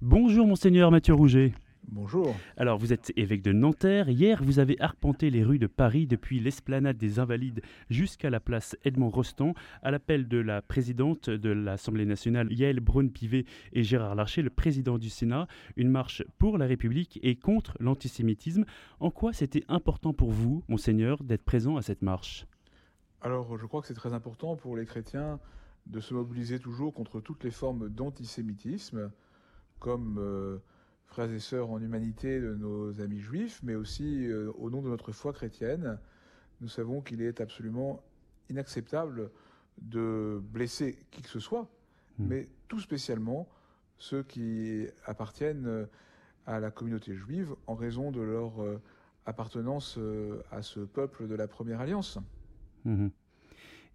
Bonjour monseigneur Mathieu Rouget. Bonjour. Alors, vous êtes évêque de Nanterre. Hier, vous avez arpenté les rues de Paris depuis l'esplanade des Invalides jusqu'à la place Edmond Rostand, à l'appel de la présidente de l'Assemblée nationale, Yael Braun-Pivet, et Gérard Larcher, le président du Sénat. Une marche pour la République et contre l'antisémitisme. En quoi c'était important pour vous, Monseigneur, d'être présent à cette marche? Alors, je crois que c'est très important pour les chrétiens de se mobiliser toujours contre toutes les formes d'antisémitisme, comme. Euh, frères et sœurs en humanité de nos amis juifs, mais aussi euh, au nom de notre foi chrétienne, nous savons qu'il est absolument inacceptable de blesser qui que ce soit, hmm. mais tout spécialement ceux qui appartiennent à la communauté juive en raison de leur euh, appartenance euh, à ce peuple de la première alliance. Hmm.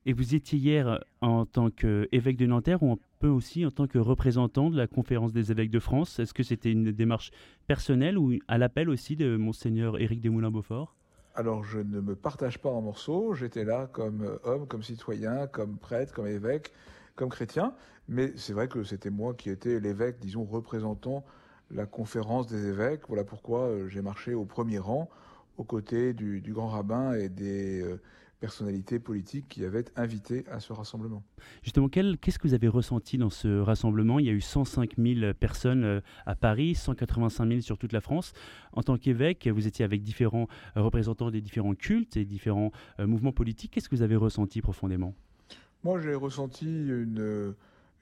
Et vous étiez hier en tant qu'évêque de Nanterre ou un peu aussi en tant que représentant de la conférence des évêques de France. Est-ce que c'était une démarche personnelle ou à l'appel aussi de monseigneur Éric Desmoulins-Beaufort? Alors je ne me partage pas en morceaux, j'étais là comme homme, comme citoyen, comme prêtre, comme évêque, comme chrétien, mais c'est vrai que c'était moi qui étais l'évêque, disons, représentant la conférence des évêques. Voilà pourquoi euh, j'ai marché au premier rang aux côtés du, grand rabbin et des euh, personnalités politiques qui avaient invité à ce rassemblement. Justement, qu'est-ce que vous avez ressenti dans ce rassemblement? Il y a eu 105 000 personnes euh, à Paris, 185 000 sur toute la France. En tant qu'évêque, vous étiez avec différents euh, représentants des différents cultes et différents euh, mouvements politiques. Qu'est-ce que vous avez ressenti profondément? Moi, j'ai ressenti une,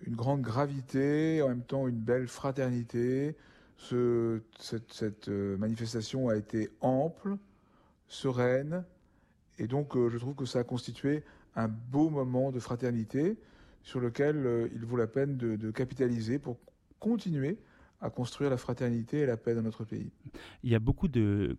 une, grande gravité, en même temps une belle fraternité. Ce, cette, cette manifestation a été ample, sereine, et donc, euh, je trouve que ça a constitué un beau moment de fraternité sur lequel euh, il vaut la peine de, capitaliser pour continuer à construire la fraternité et la paix dans notre pays. Il y a beaucoup de,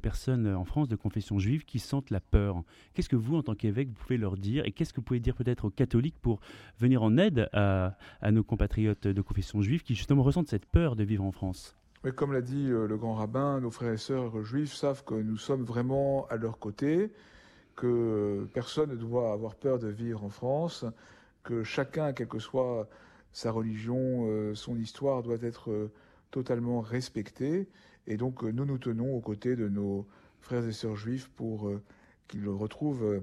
personnes en France de confession juive qui sentent la peur. Qu'est-ce que vous, en tant qu'évêque, pouvez leur dire et qu'est-ce que vous pouvez dire peut-être aux catholiques pour venir en aide à, nos compatriotes de confession juive qui justement ressentent cette peur de vivre en France? Oui, comme l'a dit euh, le grand rabbin, nos frères et sœurs juifs savent que nous sommes vraiment à leur côté que personne ne doit avoir peur de vivre en France, que chacun, quelle que soit sa religion, euh, son histoire, doit être euh, totalement respecté. Et donc nous nous tenons aux côtés de nos frères et sœurs juifs pour qu'ils retrouvent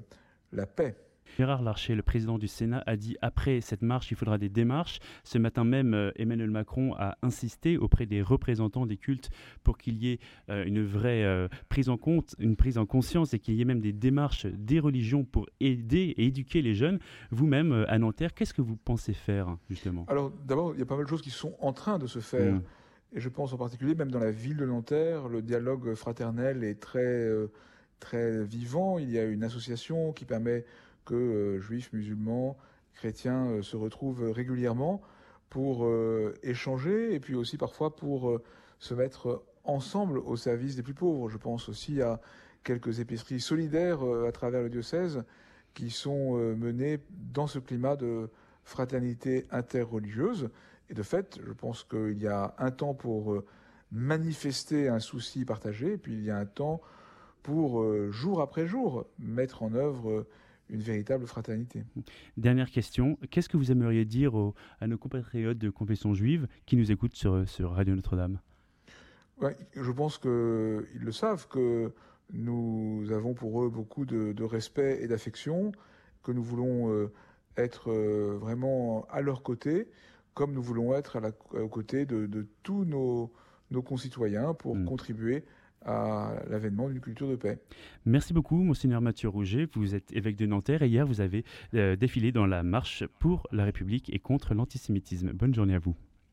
la paix. Gérard Larcher, le président du Sénat, a dit après cette marche, il faudra des démarches. Ce matin même, euh, Emmanuel Macron a insisté auprès des représentants des cultes pour qu'il y ait euh, une vraie euh, prise en compte, une prise en conscience et qu'il y ait même des démarches des religions pour aider et éduquer les jeunes. Vous-même, à Nanterre, qu'est-ce que vous pensez faire justement? Alors d'abord, il y a pas mal de choses qui sont en train de se faire. Mm. Et je pense en particulier, même dans la ville de Nanterre, le dialogue fraternel est très, très vivant. Il y a une association qui permet que euh, juifs, musulmans, chrétiens euh, se retrouvent régulièrement pour euh, échanger et puis aussi parfois pour se mettre ensemble au service des plus pauvres. Je pense aussi à quelques épiceries solidaires à travers le diocèse qui sont menées dans ce climat de fraternité interreligieuse. Et de fait, je pense qu'il y a un temps pour manifester un souci partagé, et puis il y a un temps pour, jour après jour, mettre en œuvre une véritable fraternité. Dernière question, qu'est-ce que vous aimeriez dire à nos compatriotes de confession juive qui nous écoutent sur, sur Radio Notre-Dame? Je pense qu'ils le savent, que nous avons pour eux beaucoup de, respect et d'affection, que nous voulons euh, être euh, vraiment à leur côté, comme nous voulons être à la, aux côtés de, tous nos, nos, concitoyens pour mm. contribuer à l'avènement d'une culture de paix. Merci beaucoup, Monseigneur Mathieu Rouget. Vous êtes évêque de Nanterre et hier, vous avez euh, défilé dans la marche pour la République et contre l'antisémitisme. Bonne journée à vous.